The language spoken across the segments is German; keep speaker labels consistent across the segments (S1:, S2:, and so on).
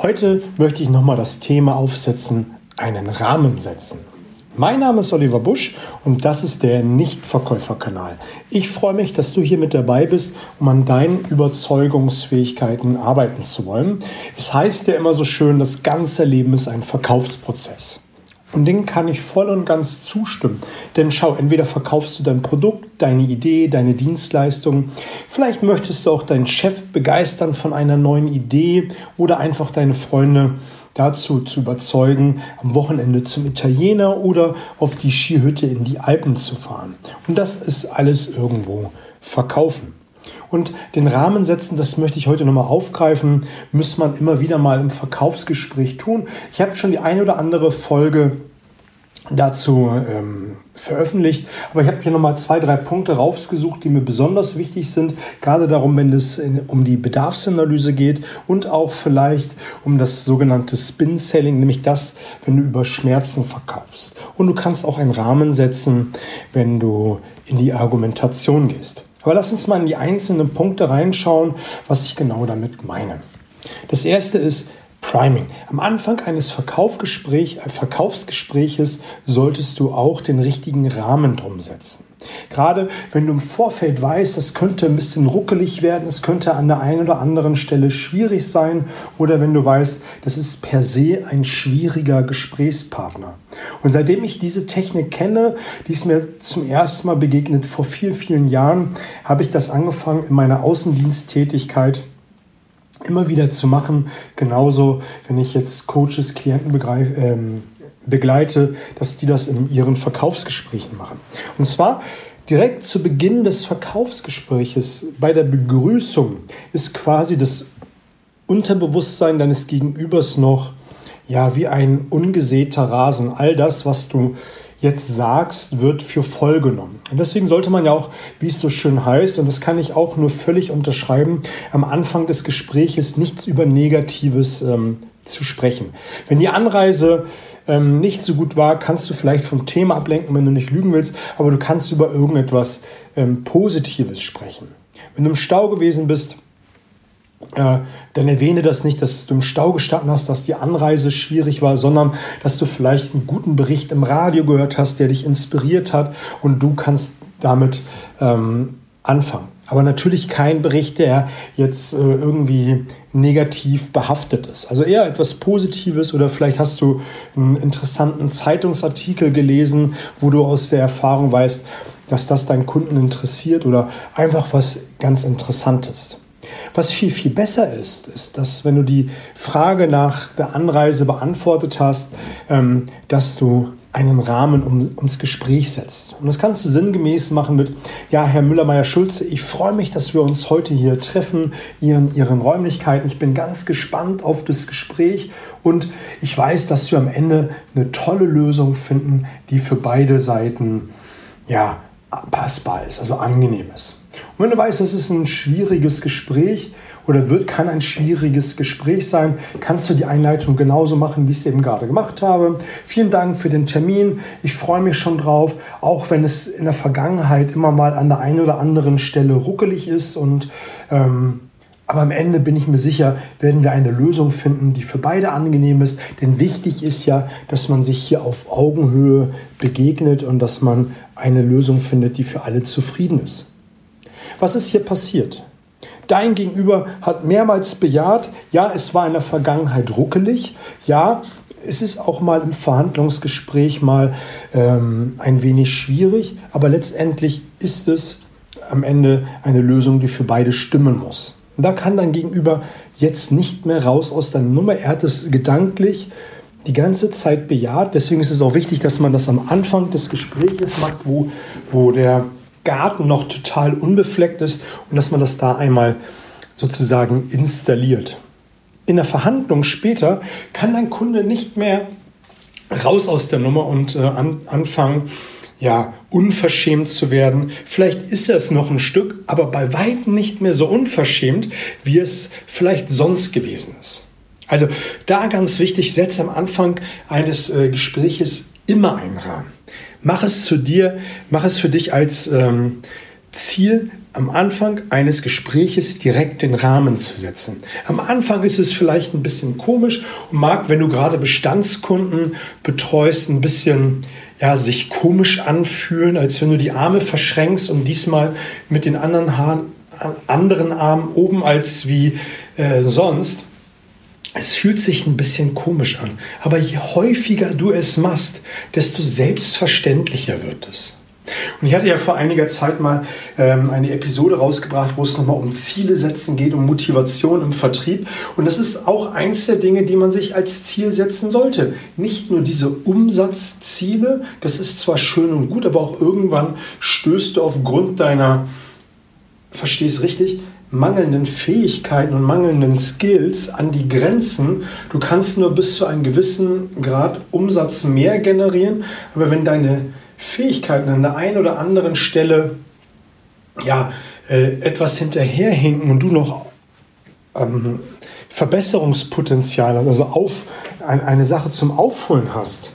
S1: Heute möchte ich nochmal das Thema aufsetzen, einen Rahmen setzen. Mein Name ist Oliver Busch und das ist der Nichtverkäuferkanal. Ich freue mich, dass du hier mit dabei bist, um an deinen Überzeugungsfähigkeiten arbeiten zu wollen. Es heißt ja immer so schön, das ganze Leben ist ein Verkaufsprozess. Und dem kann ich voll und ganz zustimmen. Denn schau, entweder verkaufst du dein Produkt, deine Idee, deine Dienstleistung. Vielleicht möchtest du auch deinen Chef begeistern von einer neuen Idee oder einfach deine Freunde dazu zu überzeugen, am Wochenende zum Italiener oder auf die Skihütte in die Alpen zu fahren. Und das ist alles irgendwo verkaufen. Und den Rahmen setzen, das möchte ich heute nochmal aufgreifen, muss man immer wieder mal im Verkaufsgespräch tun. Ich habe schon die eine oder andere Folge dazu ähm, veröffentlicht. Aber ich habe hier nochmal zwei, drei Punkte rausgesucht, die mir besonders wichtig sind. Gerade darum, wenn es in, um die Bedarfsanalyse geht und auch vielleicht um das sogenannte Spin-Selling, nämlich das, wenn du über Schmerzen verkaufst. Und du kannst auch einen Rahmen setzen, wenn du in die Argumentation gehst. Aber lass uns mal in die einzelnen Punkte reinschauen, was ich genau damit meine. Das erste ist Priming. Am Anfang eines Verkaufsgespräch, äh, Verkaufsgespräches solltest du auch den richtigen Rahmen drum setzen. Gerade wenn du im Vorfeld weißt, das könnte ein bisschen ruckelig werden, es könnte an der einen oder anderen Stelle schwierig sein oder wenn du weißt, das ist per se ein schwieriger Gesprächspartner. Und seitdem ich diese Technik kenne, die ist mir zum ersten Mal begegnet vor vielen, vielen Jahren, habe ich das angefangen in meiner Außendiensttätigkeit immer wieder zu machen. Genauso, wenn ich jetzt Coaches, Klienten begreife, ähm, begleite, dass die das in ihren Verkaufsgesprächen machen. Und zwar direkt zu Beginn des Verkaufsgespräches, bei der Begrüßung, ist quasi das Unterbewusstsein deines Gegenübers noch ja wie ein ungesäter Rasen. All das, was du jetzt sagst, wird für voll genommen. Und deswegen sollte man ja auch, wie es so schön heißt, und das kann ich auch nur völlig unterschreiben, am Anfang des Gespräches nichts über Negatives ähm, zu sprechen. Wenn die Anreise ähm, nicht so gut war, kannst du vielleicht vom Thema ablenken, wenn du nicht lügen willst, aber du kannst über irgendetwas ähm, Positives sprechen. Wenn du im Stau gewesen bist, äh, dann erwähne das nicht, dass du im Stau gestanden hast, dass die Anreise schwierig war, sondern dass du vielleicht einen guten Bericht im Radio gehört hast, der dich inspiriert hat und du kannst damit ähm, anfangen. Aber natürlich kein Bericht, der jetzt äh, irgendwie negativ behaftet ist. Also eher etwas Positives oder vielleicht hast du einen interessanten Zeitungsartikel gelesen, wo du aus der Erfahrung weißt, dass das deinen Kunden interessiert oder einfach was ganz Interessantes. Was viel, viel besser ist, ist, dass wenn du die Frage nach der Anreise beantwortet hast, ähm, dass du einen Rahmen um, ums Gespräch setzt. Und das kannst du sinngemäß machen mit, ja, Herr Müller-Meyer-Schulze, ich freue mich, dass wir uns heute hier treffen, hier in Ihren Räumlichkeiten. Ich bin ganz gespannt auf das Gespräch und ich weiß, dass wir am Ende eine tolle Lösung finden, die für beide Seiten, ja, passbar ist, also angenehm ist. Und wenn du weißt, das ist ein schwieriges Gespräch oder wird, kann ein schwieriges Gespräch sein, kannst du die Einleitung genauso machen, wie ich es eben gerade gemacht habe. Vielen Dank für den Termin. Ich freue mich schon drauf, auch wenn es in der Vergangenheit immer mal an der einen oder anderen Stelle ruckelig ist und ähm, aber am Ende bin ich mir sicher, werden wir eine Lösung finden, die für beide angenehm ist. Denn wichtig ist ja, dass man sich hier auf Augenhöhe begegnet und dass man eine Lösung findet, die für alle zufrieden ist. Was ist hier passiert? Dein Gegenüber hat mehrmals bejaht, ja, es war in der Vergangenheit ruckelig, ja, es ist auch mal im Verhandlungsgespräch mal ähm, ein wenig schwierig, aber letztendlich ist es am Ende eine Lösung, die für beide stimmen muss. Und da kann dein Gegenüber jetzt nicht mehr raus aus deiner Nummer. Er hat es gedanklich die ganze Zeit bejaht. Deswegen ist es auch wichtig, dass man das am Anfang des Gesprächs macht, wo, wo der Garten noch total unbefleckt ist und dass man das da einmal sozusagen installiert. In der Verhandlung später kann dein Kunde nicht mehr raus aus der Nummer und äh, an, anfangen, ja, unverschämt zu werden. Vielleicht ist es noch ein Stück, aber bei weitem nicht mehr so unverschämt, wie es vielleicht sonst gewesen ist. Also da ganz wichtig, setze am Anfang eines äh, Gespräches immer einen Rahmen. Mach es zu dir, mach es für dich als ähm, Ziel, am Anfang eines Gespräches direkt den Rahmen zu setzen. Am Anfang ist es vielleicht ein bisschen komisch und mag, wenn du gerade Bestandskunden betreust, ein bisschen ja, sich komisch anfühlen, als wenn du die Arme verschränkst und diesmal mit den anderen, Haaren, anderen Armen oben als wie äh, sonst. Es fühlt sich ein bisschen komisch an. Aber je häufiger du es machst, desto selbstverständlicher wird es. Und ich hatte ja vor einiger Zeit mal ähm, eine Episode rausgebracht, wo es nochmal um Ziele setzen geht, um Motivation im Vertrieb. Und das ist auch eins der Dinge, die man sich als Ziel setzen sollte. Nicht nur diese Umsatzziele, das ist zwar schön und gut, aber auch irgendwann stößt du aufgrund deiner, verstehst richtig, mangelnden Fähigkeiten und mangelnden Skills an die Grenzen. Du kannst nur bis zu einem gewissen Grad Umsatz mehr generieren, aber wenn deine Fähigkeiten an der einen oder anderen Stelle ja, äh, etwas hinterherhinken und du noch ähm, Verbesserungspotenzial, also auf, ein, eine Sache zum Aufholen hast,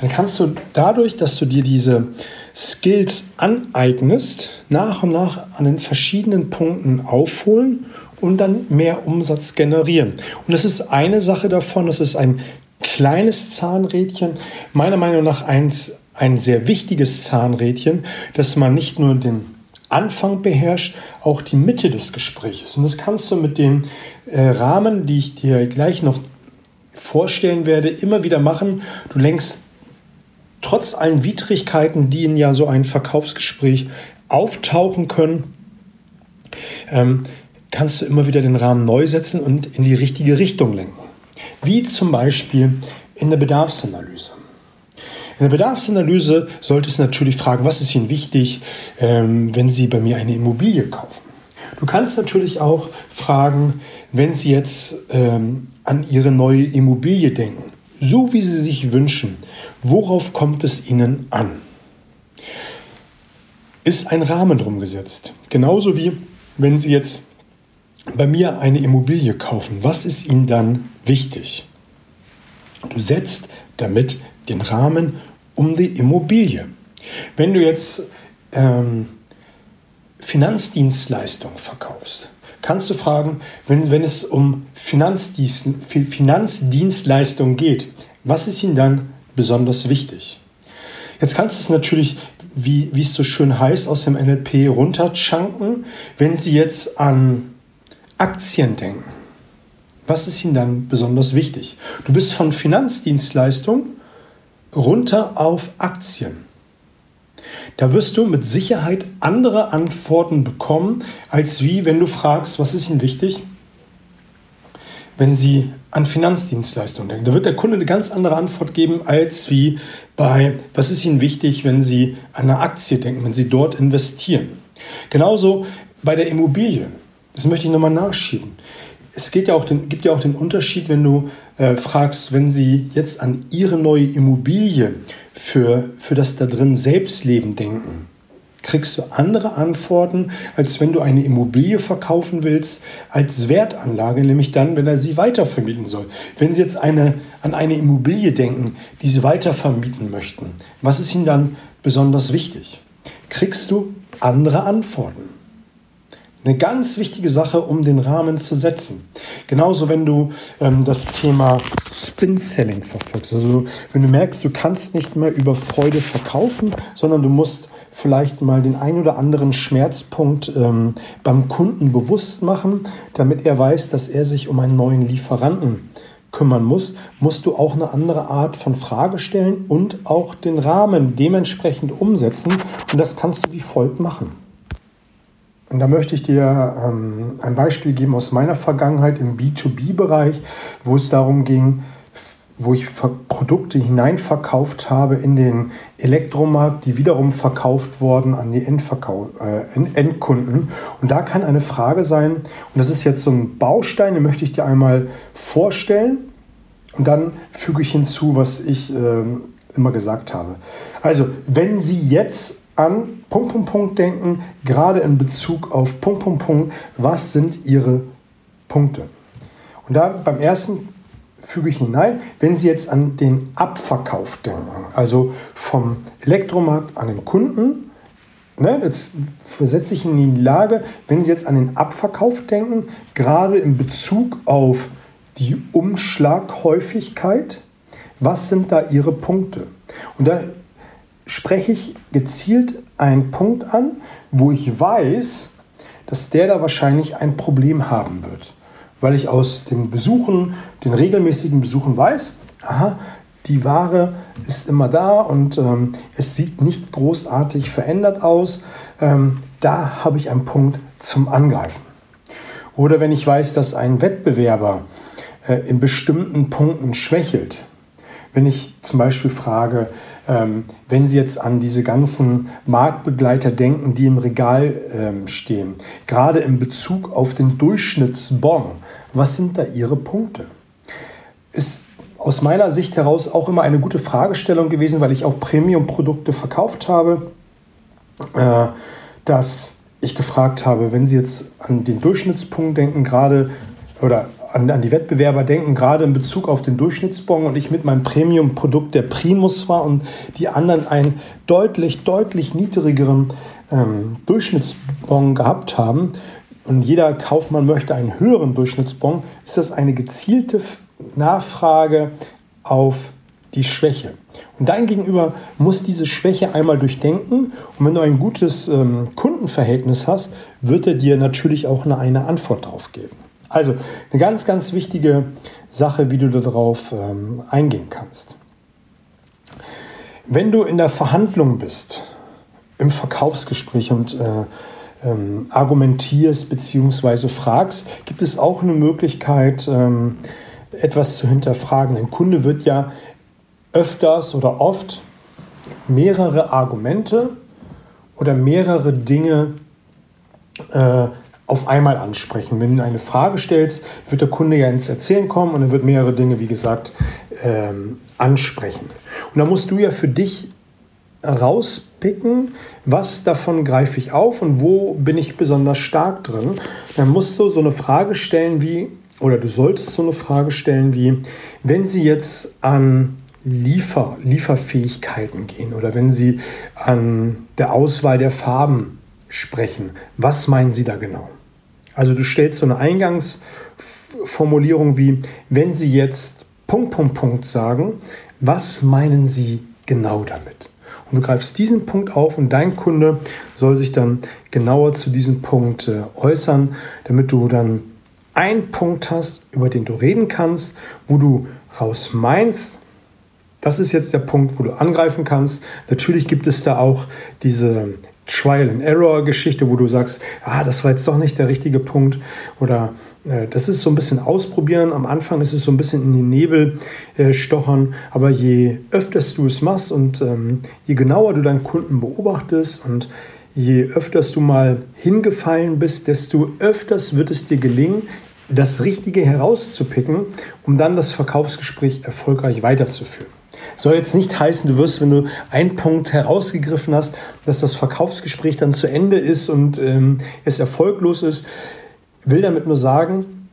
S1: dann kannst du dadurch, dass du dir diese Skills aneignest, nach und nach an den verschiedenen Punkten aufholen und dann mehr Umsatz generieren. Und das ist eine Sache davon, das ist ein kleines Zahnrädchen, meiner Meinung nach eins ein sehr wichtiges Zahnrädchen, dass man nicht nur den Anfang beherrscht, auch die Mitte des Gesprächs. Und das kannst du mit den äh, Rahmen, die ich dir gleich noch vorstellen werde, immer wieder machen. Du lenkst trotz allen Widrigkeiten, die in ja so ein Verkaufsgespräch auftauchen können, ähm, kannst du immer wieder den Rahmen neu setzen und in die richtige Richtung lenken. Wie zum Beispiel in der Bedarfsanalyse. In der Bedarfsanalyse sollte es natürlich fragen, was ist Ihnen wichtig, ähm, wenn Sie bei mir eine Immobilie kaufen. Du kannst natürlich auch fragen, wenn Sie jetzt ähm, an Ihre neue Immobilie denken, so wie Sie sich wünschen, worauf kommt es Ihnen an? Ist ein Rahmen drum gesetzt. Genauso wie wenn Sie jetzt bei mir eine Immobilie kaufen, was ist Ihnen dann wichtig? Du setzt damit den Rahmen um die Immobilie. Wenn du jetzt ähm, Finanzdienstleistungen verkaufst, kannst du fragen, wenn, wenn es um Finanzdienst, Finanzdienstleistungen geht, was ist ihnen dann besonders wichtig? Jetzt kannst du es natürlich, wie, wie es so schön heißt, aus dem NLP runterschanken, wenn sie jetzt an Aktien denken. Was ist ihnen dann besonders wichtig? Du bist von Finanzdienstleistungen runter auf Aktien. Da wirst du mit Sicherheit andere Antworten bekommen, als wie wenn du fragst, was ist Ihnen wichtig, wenn Sie an Finanzdienstleistungen denken. Da wird der Kunde eine ganz andere Antwort geben, als wie bei, was ist Ihnen wichtig, wenn Sie an eine Aktie denken, wenn Sie dort investieren. Genauso bei der Immobilie. Das möchte ich nochmal nachschieben es geht ja auch den, gibt ja auch den Unterschied, wenn du äh, fragst, wenn Sie jetzt an Ihre neue Immobilie für, für das da drin Selbstleben denken, kriegst du andere Antworten, als wenn du eine Immobilie verkaufen willst als Wertanlage, nämlich dann, wenn er sie weitervermieten soll. Wenn Sie jetzt eine, an eine Immobilie denken, die Sie weitervermieten möchten, was ist Ihnen dann besonders wichtig? Kriegst du andere Antworten. Eine ganz wichtige Sache, um den Rahmen zu setzen. Genauso, wenn du ähm, das Thema Spin-Selling verfolgst. Also, wenn du merkst, du kannst nicht mehr über Freude verkaufen, sondern du musst vielleicht mal den ein oder anderen Schmerzpunkt ähm, beim Kunden bewusst machen, damit er weiß, dass er sich um einen neuen Lieferanten kümmern muss, musst du auch eine andere Art von Frage stellen und auch den Rahmen dementsprechend umsetzen. Und das kannst du wie folgt machen. Und da möchte ich dir ähm, ein Beispiel geben aus meiner Vergangenheit im B2B-Bereich, wo es darum ging, wo ich Produkte hineinverkauft habe in den Elektromarkt, die wiederum verkauft wurden an die Endverkau äh, Endkunden. Und da kann eine Frage sein, und das ist jetzt so ein Baustein, den möchte ich dir einmal vorstellen und dann füge ich hinzu, was ich äh, immer gesagt habe. Also, wenn Sie jetzt an Punkt, Punkt, Punkt denken, gerade in Bezug auf Punkt, Punkt, Punkt, was sind Ihre Punkte? Und da beim ersten füge ich hinein, wenn Sie jetzt an den Abverkauf denken, also vom Elektromarkt an den Kunden, ne, jetzt versetze ich in die Lage, wenn Sie jetzt an den Abverkauf denken, gerade in Bezug auf die Umschlaghäufigkeit, was sind da Ihre Punkte? Und da spreche ich gezielt einen Punkt an, wo ich weiß, dass der da wahrscheinlich ein Problem haben wird. Weil ich aus den Besuchen, den regelmäßigen Besuchen weiß, aha, die Ware ist immer da und ähm, es sieht nicht großartig verändert aus. Ähm, da habe ich einen Punkt zum Angreifen. Oder wenn ich weiß, dass ein Wettbewerber äh, in bestimmten Punkten schwächelt. Wenn ich zum Beispiel frage, ähm, wenn Sie jetzt an diese ganzen Marktbegleiter denken, die im Regal ähm, stehen, gerade in Bezug auf den Durchschnittsbon, was sind da Ihre Punkte? Ist aus meiner Sicht heraus auch immer eine gute Fragestellung gewesen, weil ich auch Premium-Produkte verkauft habe, äh, dass ich gefragt habe, wenn Sie jetzt an den Durchschnittspunkt denken, gerade oder an, an, die Wettbewerber denken, gerade in Bezug auf den Durchschnittsbon und ich mit meinem Premium-Produkt der Primus war und die anderen einen deutlich, deutlich niedrigeren ähm, Durchschnittsbon gehabt haben und jeder Kaufmann möchte einen höheren Durchschnittsbon, ist das eine gezielte Nachfrage auf die Schwäche. Und dein Gegenüber muss diese Schwäche einmal durchdenken. Und wenn du ein gutes ähm, Kundenverhältnis hast, wird er dir natürlich auch eine, eine Antwort darauf geben. Also eine ganz, ganz wichtige Sache, wie du darauf ähm, eingehen kannst. Wenn du in der Verhandlung bist, im Verkaufsgespräch und äh, ähm, argumentierst bzw. fragst, gibt es auch eine Möglichkeit, ähm, etwas zu hinterfragen. Ein Kunde wird ja öfters oder oft mehrere Argumente oder mehrere Dinge äh, auf einmal ansprechen. Wenn du eine Frage stellst, wird der Kunde ja ins Erzählen kommen und er wird mehrere Dinge, wie gesagt, ähm, ansprechen. Und da musst du ja für dich rauspicken, was davon greife ich auf und wo bin ich besonders stark drin. Dann musst du so eine Frage stellen wie, oder du solltest so eine Frage stellen wie, wenn Sie jetzt an Liefer, Lieferfähigkeiten gehen oder wenn Sie an der Auswahl der Farben sprechen, was meinen Sie da genau? Also du stellst so eine Eingangsformulierung wie, wenn Sie jetzt Punkt, Punkt, Punkt sagen, was meinen Sie genau damit? Und du greifst diesen Punkt auf und dein Kunde soll sich dann genauer zu diesem Punkt äh, äußern, damit du dann einen Punkt hast, über den du reden kannst, wo du raus meinst, das ist jetzt der Punkt, wo du angreifen kannst. Natürlich gibt es da auch diese Trial-and-Error-Geschichte, wo du sagst, ah, das war jetzt doch nicht der richtige Punkt oder äh, das ist so ein bisschen ausprobieren. Am Anfang ist es so ein bisschen in den Nebel äh, stochern, aber je öfters du es machst und ähm, je genauer du deinen Kunden beobachtest und je öfters du mal hingefallen bist, desto öfters wird es dir gelingen, das Richtige herauszupicken, um dann das Verkaufsgespräch erfolgreich weiterzuführen. Soll jetzt nicht heißen, du wirst, wenn du einen Punkt herausgegriffen hast, dass das Verkaufsgespräch dann zu Ende ist und ähm, es erfolglos ist. Will damit nur sagen,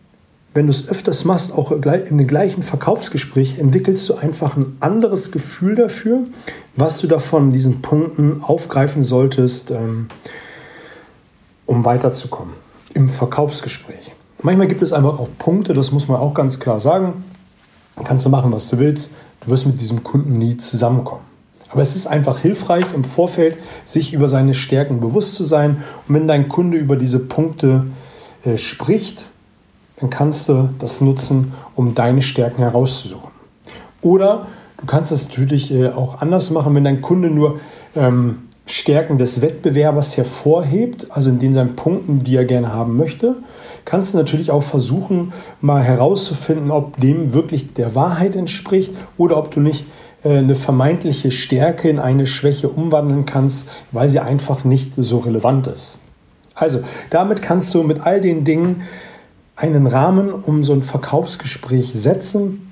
S1: wenn du es öfters machst, auch in dem gleichen Verkaufsgespräch, entwickelst du einfach ein anderes Gefühl dafür, was du davon diesen Punkten aufgreifen solltest, ähm, um weiterzukommen im Verkaufsgespräch. Manchmal gibt es einfach auch Punkte, das muss man auch ganz klar sagen. Kannst du machen, was du willst. Du wirst mit diesem Kunden nie zusammenkommen. Aber es ist einfach hilfreich, im Vorfeld sich über seine Stärken bewusst zu sein. Und wenn dein Kunde über diese Punkte äh, spricht, dann kannst du das nutzen, um deine Stärken herauszusuchen. Oder du kannst das natürlich äh, auch anders machen, wenn dein Kunde nur ähm, Stärken des Wettbewerbers hervorhebt, also in den seinen Punkten, die er gerne haben möchte, kannst du natürlich auch versuchen, mal herauszufinden, ob dem wirklich der Wahrheit entspricht oder ob du nicht äh, eine vermeintliche Stärke in eine Schwäche umwandeln kannst, weil sie einfach nicht so relevant ist. Also, damit kannst du mit all den Dingen einen Rahmen um so ein Verkaufsgespräch setzen,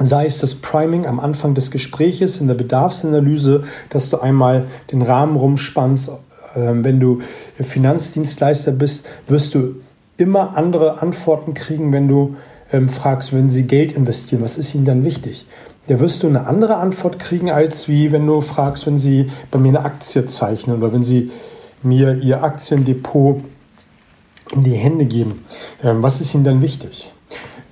S1: sei es das Priming am Anfang des Gespräches in der Bedarfsanalyse, dass du einmal den Rahmen rumspannst. Ähm, wenn du Finanzdienstleister bist, wirst du immer andere Antworten kriegen, wenn du ähm, fragst, wenn sie Geld investieren, was ist ihnen dann wichtig? Da wirst du eine andere Antwort kriegen, als wie wenn du fragst, wenn sie bei mir eine Aktie zeichnen oder wenn sie mir ihr Aktiendepot in die Hände geben, ähm, was ist ihnen dann wichtig?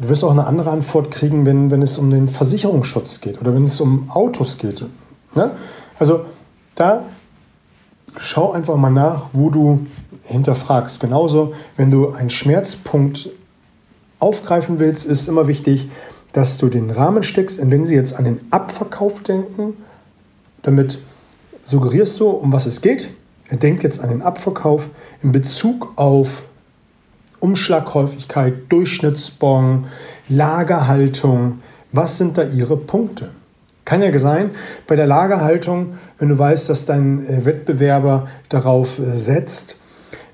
S1: Du wirst auch eine andere Antwort kriegen, wenn, wenn es um den Versicherungsschutz geht oder wenn es um Autos geht. Ne? Also da schau einfach mal nach, wo du hinterfragst. Genauso, wenn du einen Schmerzpunkt aufgreifen willst, ist immer wichtig, dass du den Rahmen steckst. Und wenn sie jetzt an den Abverkauf denken, damit suggerierst du, um was es geht. Er denkt jetzt an den Abverkauf in Bezug auf Umschlaghäufigkeit, Durchschnittsbon, Lagerhaltung. Was sind da Ihre Punkte? Kann ja sein, bei der Lagerhaltung, wenn du weißt, dass dein äh, Wettbewerber darauf äh, setzt,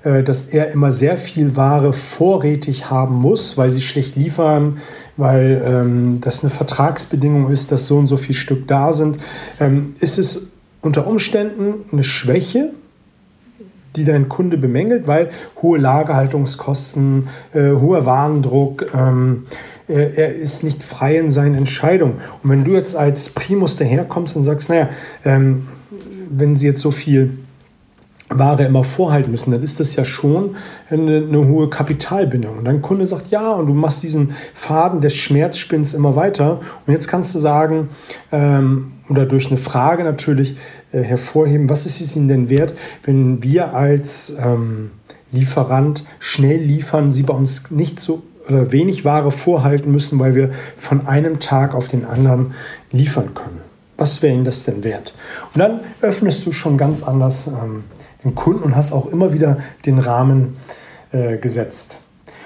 S1: äh, dass er immer sehr viel Ware vorrätig haben muss, weil sie schlecht liefern, weil ähm, das eine Vertragsbedingung ist, dass so und so viel Stück da sind, ähm, ist es unter Umständen eine Schwäche, die dein Kunde bemängelt, weil hohe Lagerhaltungskosten, äh, hoher Warendruck, ähm, er, er, ist nicht frei in seinen Entscheidungen. Und wenn du jetzt als Primus daherkommst und sagst, naja, ähm, wenn sie jetzt so viel Ware immer vorhalten müssen, dann ist das ja schon eine, eine, hohe Kapitalbindung. Und dein Kunde sagt, ja, und du machst diesen Faden des Schmerzspinns immer weiter. Und jetzt kannst du sagen, ähm, oder durch eine Frage natürlich äh, hervorheben, was ist es ihnen denn wert, wenn wir als ähm, Lieferant schnell liefern, sie bei uns nicht so oder wenig Ware vorhalten müssen, weil wir von einem Tag auf den anderen liefern können. Was wäre ihnen das denn wert? Und dann öffnest du schon ganz anders ähm, den Kunden und hast auch immer wieder den Rahmen äh, gesetzt.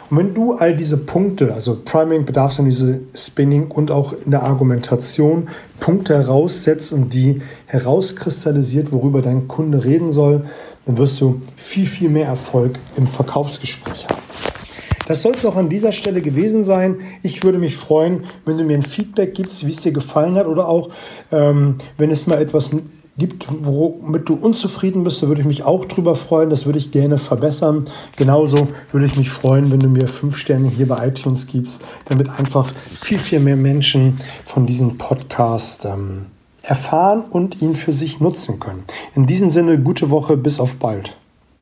S1: Und wenn du all diese Punkte, also Priming, Bedarfsanalyse, Spinning und auch in der Argumentation Punkte heraussetzt und die herauskristallisiert, worüber dein Kunde reden soll, dann wirst du viel, viel mehr Erfolg im Verkaufsgespräch haben. Das soll es auch an dieser Stelle gewesen sein. Ich würde mich freuen, wenn du mir ein Feedback gibst, wie es dir gefallen hat oder auch, ähm, wenn es mal etwas gibt, womit du unzufrieden bist, da würde ich mich auch drüber freuen. Das würde ich gerne verbessern. Genauso würde ich mich freuen, wenn du mir fünf Sterne hier bei iTunes gibst, damit einfach viel, viel mehr Menschen von diesem Podcast ähm, erfahren und ihn für sich nutzen können. In diesem Sinne, gute Woche, bis auf bald.